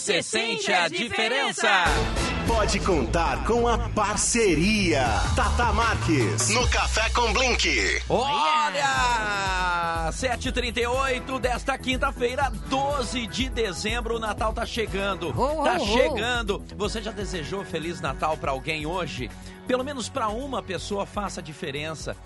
você sente a diferença. Pode contar com a parceria Tata Marques no Café com Blink. Olha! 7h38 desta quinta-feira, 12 de dezembro, o Natal tá chegando. Ho, tá ho. chegando. Você já desejou Feliz Natal pra alguém hoje? Pelo menos pra uma pessoa faça a diferença.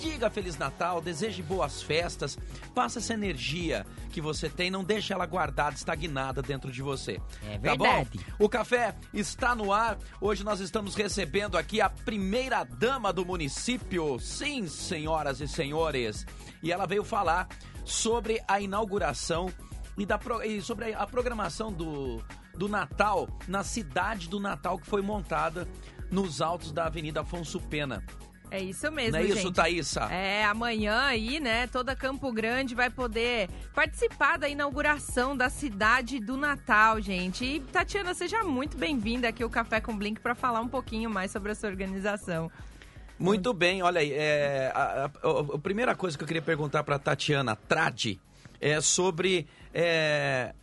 Diga Feliz Natal, deseje boas festas, faça essa energia que você tem, não deixe ela guardada, estagnada dentro de você. É Tá bom? verdade. O café está no ar. Hoje nós estamos recebendo aqui a primeira dama do município. Sim, senhoras e senhores. E ela veio falar sobre a inauguração e, da, e sobre a programação do, do Natal na cidade do Natal que foi montada nos altos da Avenida Afonso Pena. É isso mesmo, Não é isso, gente. Thaísa? É, amanhã aí, né, toda Campo Grande vai poder participar da inauguração da cidade do Natal, gente. E, Tatiana, seja muito bem-vinda aqui ao Café com Blink para falar um pouquinho mais sobre essa organização. Muito bem, olha aí. é, a, a- a- primeira coisa que eu queria perguntar para Tatiana Tradi é sobre é,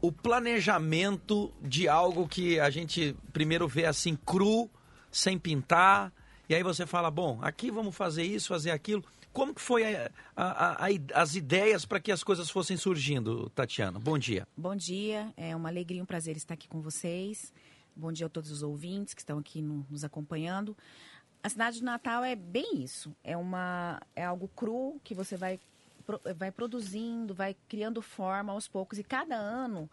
o planejamento de algo que a gente primeiro vê assim cru, sem pintar, e aí você fala, bom, aqui vamos fazer isso, fazer aquilo. Como que foi a- a- a- as ideias para que as coisas fossem surgindo, Tatiana? Bom dia. Bom dia, é uma alegria um prazer estar aqui com vocês. Bom dia a todos os ouvintes que estão aqui no- nos acompanhando. A cidade do Natal é bem isso. É uma é algo cru que você vai vai produzindo, vai criando forma aos poucos e cada ano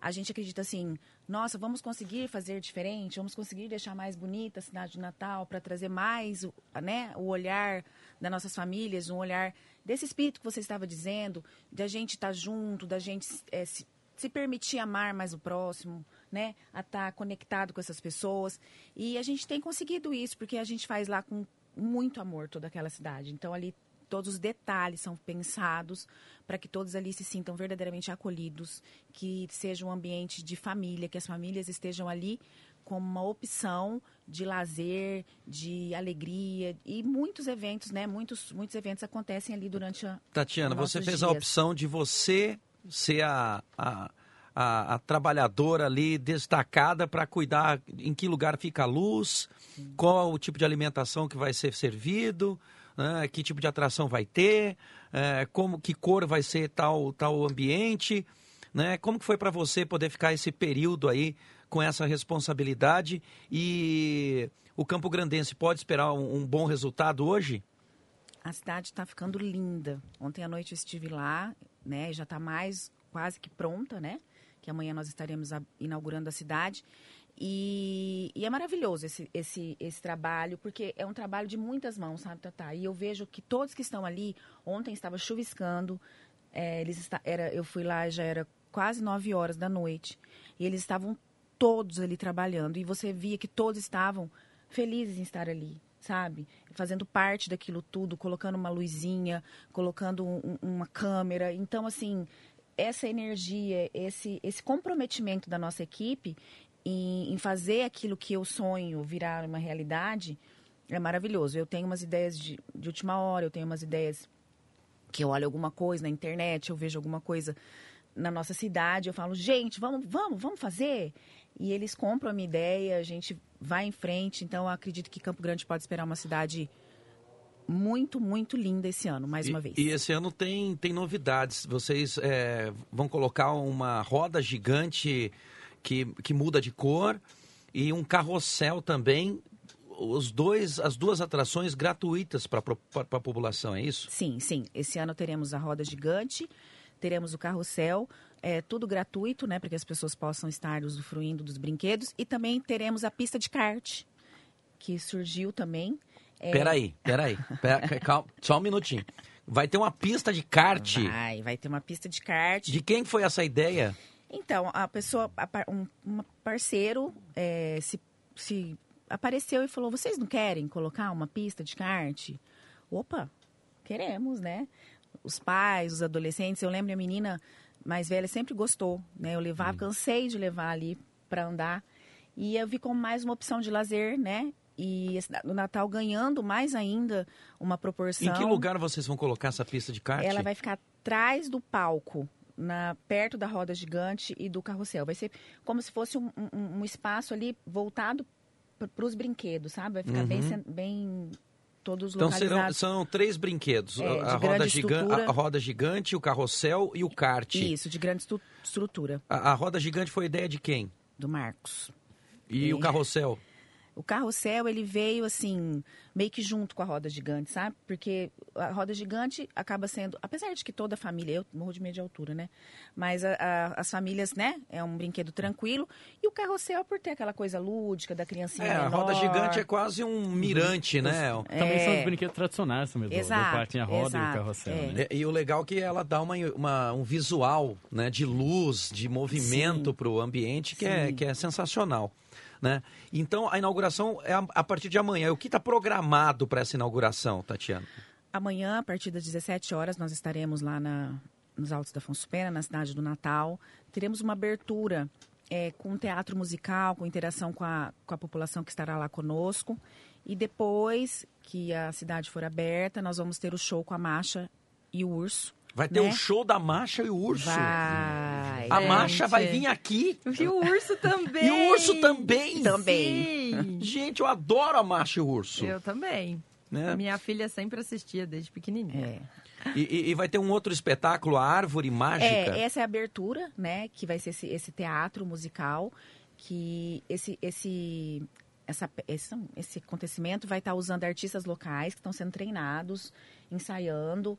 a gente acredita assim, nossa, vamos conseguir fazer diferente, vamos conseguir deixar mais bonita a cidade do Natal para trazer mais, né, o olhar das nossas famílias, um olhar desse espírito que você estava dizendo, da gente estar junto, da gente eh, se, se permitir amar mais o próximo, né, a estar conectado com essas pessoas. E a gente tem conseguido isso porque a gente faz lá com muito amor toda aquela cidade. Então ali todos os detalhes são pensados para que todos ali se sintam verdadeiramente acolhidos, que seja um ambiente de família, que as famílias estejam ali como uma opção de lazer, de alegria e muitos eventos, né? Muitos muitos eventos acontecem ali durante a Tatiana, você fez a dias. opção de você ser a, a, a, a trabalhadora ali destacada para cuidar em que lugar fica a luz, qual o tipo de alimentação que vai ser servido, né, que tipo de atração vai ter, eh, como que cor vai ser tal, tal ambiente. Né? Como que foi para você poder ficar esse período aí com essa responsabilidade e o Campo Grandense pode esperar um- um bom resultado hoje? A cidade está ficando linda. Ontem à noite eu estive lá, né? Já está mais quase que pronta, né? Que amanhã nós estaremos inaugurando a cidade. E, e é maravilhoso esse, esse, esse trabalho, porque é um trabalho de muitas mãos, sabe, Tatá? E eu vejo que todos que estão ali, ontem estava chuviscando, é, eles está, era, eu fui lá, já era quase nove horas da noite, e eles estavam todos ali trabalhando, e você via que todos estavam felizes em estar ali, sabe? Fazendo parte daquilo tudo, colocando uma luzinha, colocando um- uma câmera. Então, assim, essa energia, esse, esse comprometimento da nossa equipe em, em fazer aquilo que eu sonho virar uma realidade é maravilhoso. Eu tenho umas ideias de, de última hora, eu tenho umas ideias que eu olho alguma coisa na internet, eu vejo alguma coisa na nossa cidade, eu falo, gente, vamos, vamos, vamos fazer. E eles compram a minha ideia, a gente vai em frente. Então, eu acredito que Campo Grande pode esperar uma cidade muito, muito linda esse ano, mais E- uma vez. E esse ano tem, tem novidades. Vocês é, vão colocar uma roda gigante que, que muda de cor e um carrossel também. Os dois, as duas atrações gratuitas para a população, é isso? Sim, sim. Esse ano teremos a roda gigante, teremos o carrossel, é tudo gratuito, né, para que as pessoas possam estar usufruindo dos brinquedos e também teremos a pista de kart que surgiu também. É, Peraí, peraí. Pera, calma, só um minutinho. Vai ter uma pista de kart. Vai, vai ter uma pista de kart. De quem foi essa ideia? Então, a pessoa, um, um parceiro é, se, se apareceu e falou: vocês não querem colocar uma pista de kart? Opa, queremos, né? Os pais, os adolescentes, eu lembro a menina mais velha sempre gostou, né? Eu levava, cansei de levar ali para andar. E eu vi como mais uma opção de lazer, né? E o Natal ganhando mais ainda uma proporção. Em que lugar vocês vão colocar essa pista de kart? Ela vai ficar atrás do palco, na, perto da roda gigante e do carrossel. Vai ser como se fosse um, um, um espaço ali voltado para os brinquedos, sabe? Vai ficar bem, Uhum. cen- bem todos Então serão, são três brinquedos: É, a, roda gigan- a roda gigante, o carrossel e o kart. Isso, de grande estrutura, A, a roda gigante foi ideia de quem? do Marcos. E É. o carrossel? O carrossel, ele veio assim, meio que junto com a roda gigante, sabe? Porque a roda gigante acaba sendo, apesar de que toda família, eu morro de medo de altura, né? Mas a- a- as famílias, né? É um brinquedo tranquilo. E o carrossel, por ter aquela coisa lúdica da criancinha É, a menor. roda gigante é quase um mirante, né? Também são É. os brinquedos tradicionais também, do, do Exato, parque a roda e o exato, carrossel, é. né? E, e o legal é que ela dá uma, uma- um visual né, de luz, de movimento Sim. para o ambiente que é, que é sensacional. Né? Então a inauguração é a, a partir de amanhã. O que está programado para essa inauguração, Tatiana? Amanhã, a partir das 17 horas, nós estaremos lá na, nos Altos da Afonso Pena, na cidade do Natal. Teremos uma abertura é, com teatro musical, com interação com a, com a população que estará lá conosco. E depois que a cidade for aberta, nós vamos ter o show com a Macha e o Urso. Vai ter o Né? show da Macha e o Urso. Vai. A. Macha vai vir aqui. E o urso também. E o urso também. Também. Sim. Gente, eu adoro a Macha e o Urso. Eu também. né? Minha filha sempre assistia desde pequenininha. É. E, e- e vai ter um outro espetáculo, a Árvore Mágica. É, essa é a abertura, né? Que vai ser esse, esse teatro musical, que esse, esse, essa, esse, esse acontecimento vai estar usando artistas locais que estão sendo treinados, ensaiando,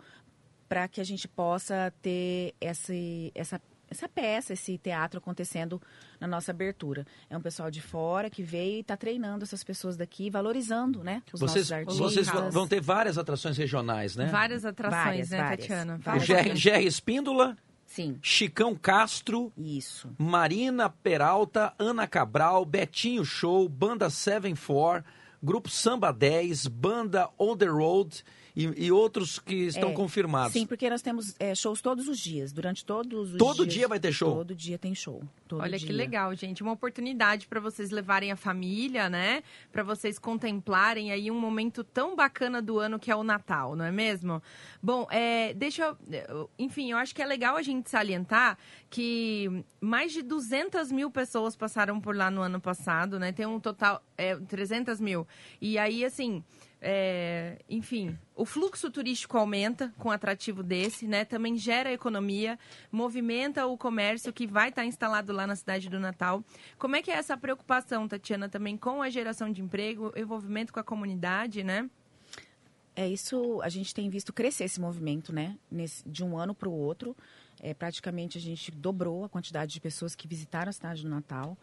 para que a gente possa ter esse, essa, essa peça, esse teatro acontecendo na nossa abertura. É um pessoal de fora que veio e está treinando essas pessoas daqui, valorizando, né? Os Vocês, nossos artistas. vocês vão- ter várias atrações regionais, né? Várias atrações, Várias, né, várias. Tatiana? O Várias. Jerry, pouquinho. Jerry Espíndola, Sim, Chicão Castro, isso. Marina Peralta, Ana Cabral, Betinho Show, Banda 74, Grupo Samba 10, Banda On The Road e, e outros que estão É, confirmados. Sim, porque nós temos é, shows todos os dias, durante todos os Todo dias. dia vai ter show? Todo dia tem show. todo Olha que dia. legal, gente. Uma oportunidade para vocês levarem a família, né? Para vocês contemplarem aí um momento tão bacana do ano que é o Natal, não é mesmo? Bom, é, deixa eu. eu- Enfim, eu acho que é legal a gente salientar que mais de 200 mil pessoas passaram por lá no ano passado, né? Tem um total. É, 300 mil. E aí, assim. É, enfim, o fluxo turístico aumenta com um atrativo desse, né? Também gera economia, movimenta o comércio que vai estar instalado lá na cidade do Natal. Como é que é essa preocupação, Tatiana, também com a geração de emprego, envolvimento com a comunidade, né? É isso, a gente tem visto crescer esse movimento, né? Nesse, de um ano para o outro. É, praticamente a gente dobrou a quantidade de pessoas que visitaram a cidade do Natal.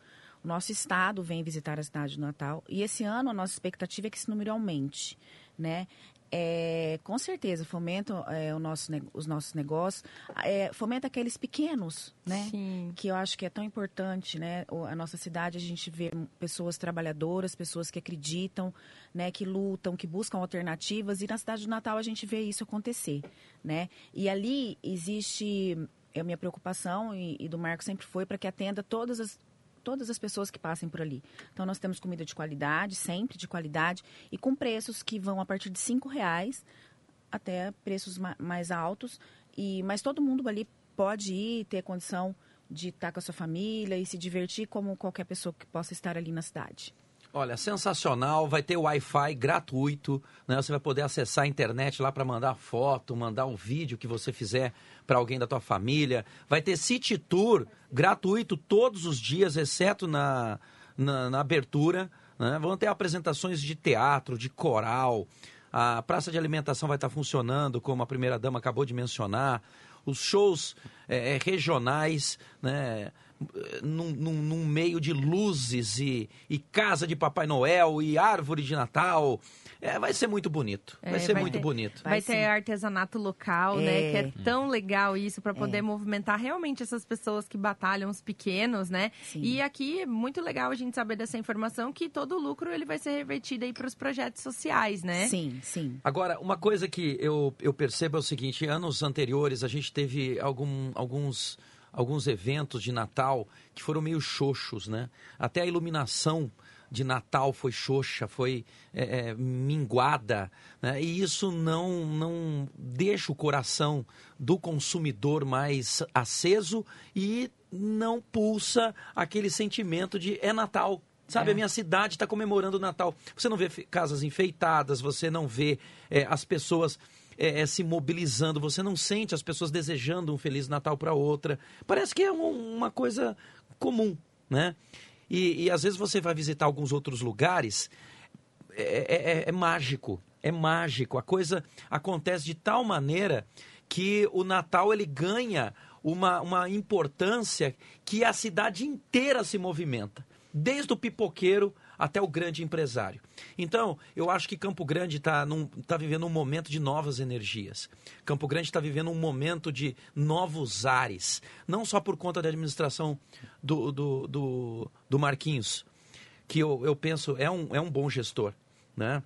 O nosso estado vem visitar a cidade do Natal. E esse ano a nossa expectativa é que esse número aumente, né? É, com certeza, fomenta é, nosso, os nossos negócios, é, fomenta aqueles pequenos, né? Sim. que eu acho que é tão importante, né? A nossa cidade, a gente vê pessoas trabalhadoras, pessoas que acreditam, né? Que lutam, que buscam alternativas. E na cidade do Natal a gente vê isso acontecer, né? E ali existe, é a minha preocupação e, e do Marco sempre foi para que atenda todas as todas as pessoas que passem por ali. Então nós temos comida de qualidade, sempre de qualidade e com preços que vão a partir de cinco reais até preços ma- mais altos. E mas todo mundo ali pode ir ter condição de estar com a sua família e se divertir como qualquer pessoa que possa estar ali na cidade. Olha, sensacional, vai ter Wi-Fi gratuito, né? Você vai poder acessar a internet lá para mandar foto, mandar um vídeo que você fizer para alguém da tua família. Vai ter City Tour gratuito todos os dias, exceto na, na, na abertura. Né? Vão ter apresentações de teatro, de coral. A praça de alimentação vai estar funcionando, como a primeira dama acabou de mencionar. Os shows eh, eh, regionais, né? Num, num- num meio de luzes e, e casa de Papai Noel e árvore de Natal. É, vai ser muito bonito. Vai É, ser vai muito ter- bonito. Vai, Vai ter sim. artesanato local, né? É. Que é tão legal isso para poder movimentar realmente essas pessoas que batalham, os pequenos, né? Sim. E aqui é muito legal a gente saber dessa informação que todo o lucro ele vai ser revertido aí para os projetos sociais, né? Sim, sim. Agora, uma coisa que eu, eu percebo é o seguinte: anos anteriores a gente teve algum, alguns, alguns eventos de Natal que foram meio xoxos, né? Até a iluminação de Natal foi xoxa, foi é, é, minguada, né? e isso não, não deixa o coração do consumidor mais aceso e não pulsa aquele sentimento de é Natal. Sabe, É. a minha cidade está comemorando o Natal. Você não vê casas enfeitadas, você não vê é, as pessoas é, é, se mobilizando, você não sente as pessoas desejando um Feliz Natal para outra. Parece que é um- uma coisa comum, né? E, e às vezes você vai visitar alguns outros lugares, é, é- é mágico, é mágico. A coisa acontece de tal maneira que o Natal ele ganha uma, uma importância que a cidade inteira se movimenta, desde o pipoqueiro até o grande empresário. Então, eu acho que Campo Grande está tá vivendo um momento de novas energias. Campo Grande está vivendo um momento de novos ares, não só por conta da administração do, do, do, do Marquinhos, que eu, eu penso é um, é um bom gestor, né?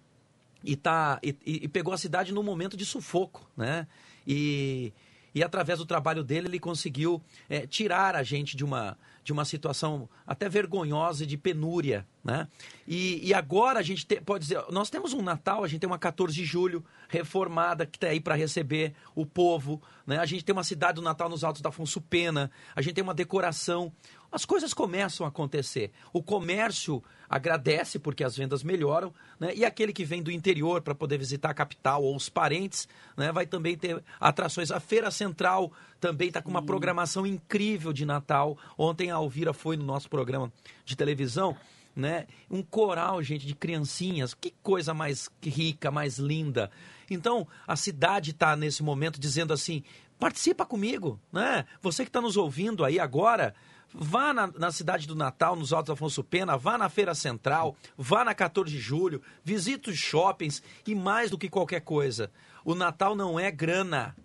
E, tá, e, e pegou a cidade num momento de sufoco, né? E, e através do trabalho dele ele conseguiu é, tirar a gente de uma, de uma situação até vergonhosa de penúria, né? E, e agora a gente te- pode dizer, nós temos um Natal, a gente tem uma 14 de julho reformada que está aí para receber o povo, né? A gente tem uma cidade do Natal nos Altos da Afonso Pena, a gente tem uma decoração, as coisas começam a acontecer. O comércio agradece porque as vendas melhoram, né? E aquele que vem do interior para poder visitar a capital ou os parentes, né? Vai também ter atrações. A Feira Central também está com uma programação incrível de Natal. Ontem a Alvira foi no nosso programa de televisão, né? Um coral, gente, de criancinhas. Que coisa mais rica, mais linda. Então, a cidade está nesse momento dizendo assim: participa comigo, né? Você que está nos ouvindo aí agora, vá na, na cidade do Natal, nos Altos Afonso Pena, vá na Feira Central, vá na 14 de julho, visite os shoppings e mais do que qualquer coisa. O Natal não é grana.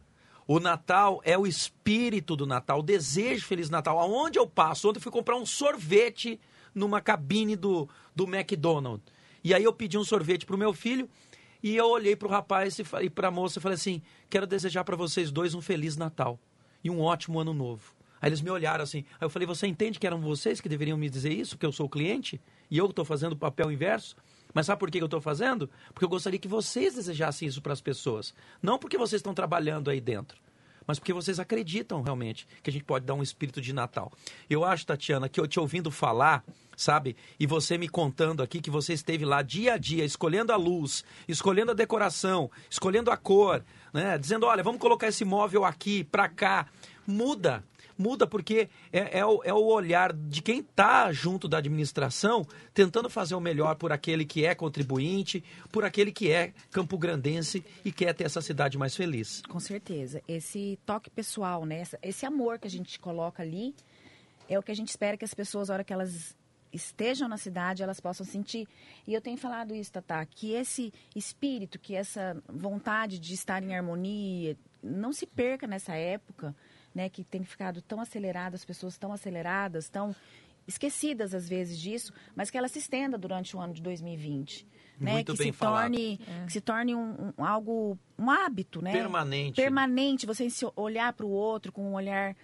O Natal é o espírito do Natal, o desejo de Feliz Natal. Aonde eu passo? Ontem eu fui comprar um sorvete numa cabine do, do McDonald's. E aí eu pedi um sorvete pro meu filho e eu olhei pro rapaz e, e pra moça e falei assim: quero desejar para vocês dois um Feliz Natal e um ótimo ano novo. Aí eles me olharam assim. Aí eu falei: você entende que eram vocês que deveriam me dizer isso, porque eu sou o cliente? E eu estou fazendo o papel inverso? Mas sabe por que eu estou fazendo? Porque eu gostaria que vocês desejassem isso para as pessoas. Não porque vocês estão trabalhando aí dentro mas porque vocês acreditam realmente que a gente pode dar um espírito de Natal. Eu acho, Tatiana, que eu te ouvindo falar, sabe, e você me contando aqui que você esteve lá dia a dia, escolhendo a luz, escolhendo a decoração, escolhendo a cor, né, dizendo, olha, vamos colocar esse móvel aqui, para cá, muda. Muda porque é, é o, é o olhar de quem está junto da administração tentando fazer o melhor por aquele que é contribuinte, por aquele que é campograndense e quer ter essa cidade mais feliz. Com certeza. Esse toque pessoal, né? Esse amor que a gente coloca ali é o que a gente espera que as pessoas, na hora que elas estejam na cidade, elas possam sentir. E eu tenho falado isso, Tatá, que esse espírito, que essa vontade de estar em harmonia, não se perca nessa época, né? Que tem ficado tão acelerada, as pessoas tão aceleradas, tão esquecidas às vezes disso, mas que ela se estenda durante o ano de 2020. Né, Muito que bem se falado. torne que se torne um, um- algo um hábito né Permanente. permanente, você se olhar para o outro com um olhar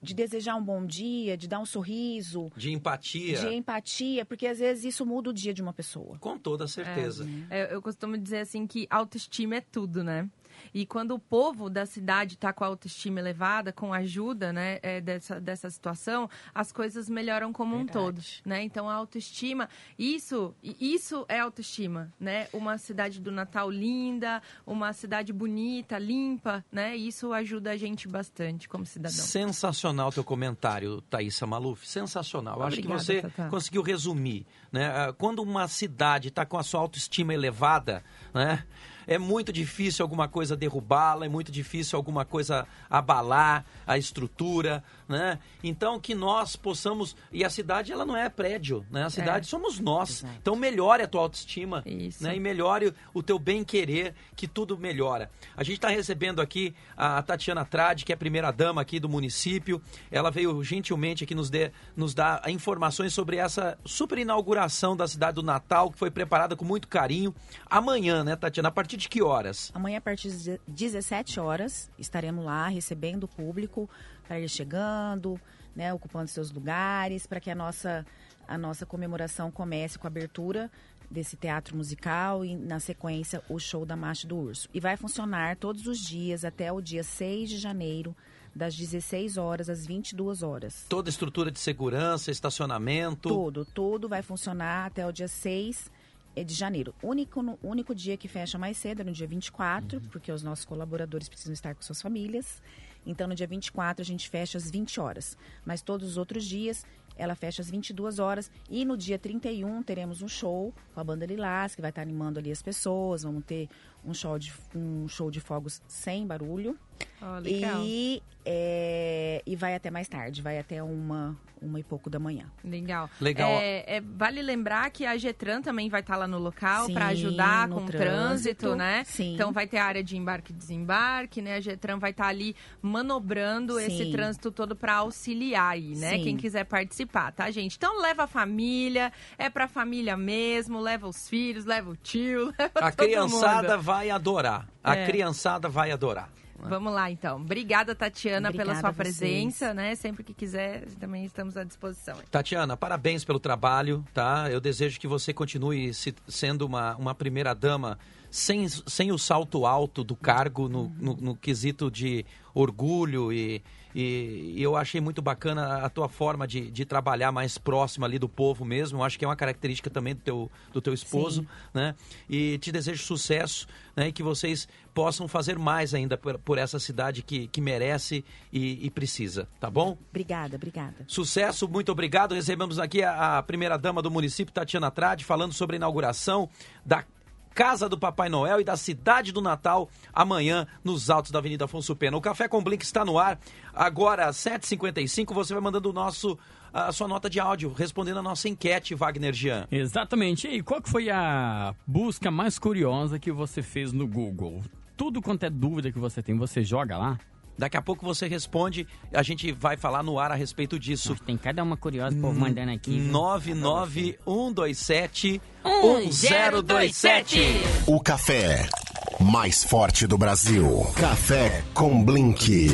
de desejar um bom dia, de dar um sorriso, De empatia. de empatia, porque às vezes isso muda o dia de uma pessoa. Com toda certeza. É, eu costumo dizer assim que autoestima é tudo, né? E quando o povo da cidade está com a autoestima elevada, com a ajuda né, é, dessa, dessa situação, as coisas melhoram como um todo. Verdade. Né? Então, a autoestima, isso, isso é autoestima, né? Uma cidade do Natal linda, uma cidade bonita, limpa, né? Isso ajuda a gente bastante como cidadão. Sensacional teu comentário, Thaisa Maluf. Sensacional. Acho que Obrigada, você Tatá. conseguiu resumir. Né? Ah, Quando uma cidade está com a sua autoestima elevada, né? É muito difícil alguma coisa derrubá-la, é muito difícil alguma coisa abalar a estrutura. Né? Então, que nós possamos. E a cidade, ela não é prédio, né? a cidade somos nós. Exato. Então, melhore a tua autoestima Isso. né? e melhore o teu bem-querer, que tudo melhora. A gente está recebendo aqui a Tatiana Trade, que é a primeira dama aqui do município. Ela veio gentilmente aqui nos, dê, nos dar informações sobre essa super inauguração da cidade do Natal, que foi preparada com muito carinho. Amanhã, né, Tatiana? A partir de que horas? Amanhã, a partir de 17 horas, estaremos lá recebendo o público para ir chegando, né, ocupando seus lugares, para que a nossa a nossa comemoração comece com a abertura desse teatro musical e, na sequência, o show da Marcha do Urso. E vai funcionar todos os dias até o dia 6 de janeiro, das 16 horas às 22 horas. Toda estrutura de segurança, estacionamento. Tudo, tudo vai funcionar até o dia 6 é de janeiro. O único, único dia que fecha mais cedo é no dia 24, porque os nossos colaboradores precisam estar com suas famílias. Então, no dia 24, a gente fecha às 20 horas. Mas todos os outros dias, ela fecha às 22 horas. E no dia 31, teremos um show com a banda Lilás, que vai estar animando ali as pessoas. Vamos ter um show de, um show de fogos sem barulho. Ó, legal. E, é, e vai até mais tarde, vai até uma, uma e pouco da manhã. Legal. Legal. É, é, vale lembrar que a Getran também vai estar lá no local para ajudar no com o trânsito, trânsito, né? sim. Então vai ter a área de embarque e desembarque, né? A Getran vai estar ali manobrando Sim. esse trânsito todo para auxiliar aí, né? Sim. Quem quiser participar, tá, gente? Então leva a família, é pra família mesmo, leva os filhos, leva o tio, leva A todo criançada mundo. vai adorar. A É. criançada vai adorar. Vamos lá, então. Obrigada, Tatiana, pela Obrigada sua a vocês. presença, né? Sempre que quiser, também estamos à disposição. Tatiana, parabéns pelo trabalho, tá? Eu desejo que você continue se- sendo uma, uma primeira dama sem, sem o salto alto do cargo no, no- no quesito de orgulho e, e- e eu achei muito bacana a tua forma de, de trabalhar mais próxima ali do povo mesmo. Eu acho que é uma característica também do teu, do teu esposo, Sim. né? E te desejo sucesso, né? E que vocês possam fazer mais ainda por, por essa cidade que, que merece e- e precisa, tá bom? Obrigada, obrigada. Sucesso, muito obrigado. Recebemos aqui a, a primeira-dama do município, Tatiana Trade, falando sobre a inauguração da Casa do Papai Noel e da Cidade do Natal amanhã nos altos da Avenida Afonso Pena. O Café com Blink está no ar. Agora, às 7h55, você vai mandando o nosso, a sua nota de áudio, respondendo a nossa enquete, Wagner Jean. Exatamente. E qual que foi a busca mais curiosa que você fez no Google? Tudo quanto é dúvida que você tem, você joga lá? Daqui a pouco você responde, a gente vai falar no ar a respeito disso. Nossa, tem cada uma curiosa, povo mandando aqui. viu? 99127 1027. 1027. O café mais forte do Brasil. Café com Blink.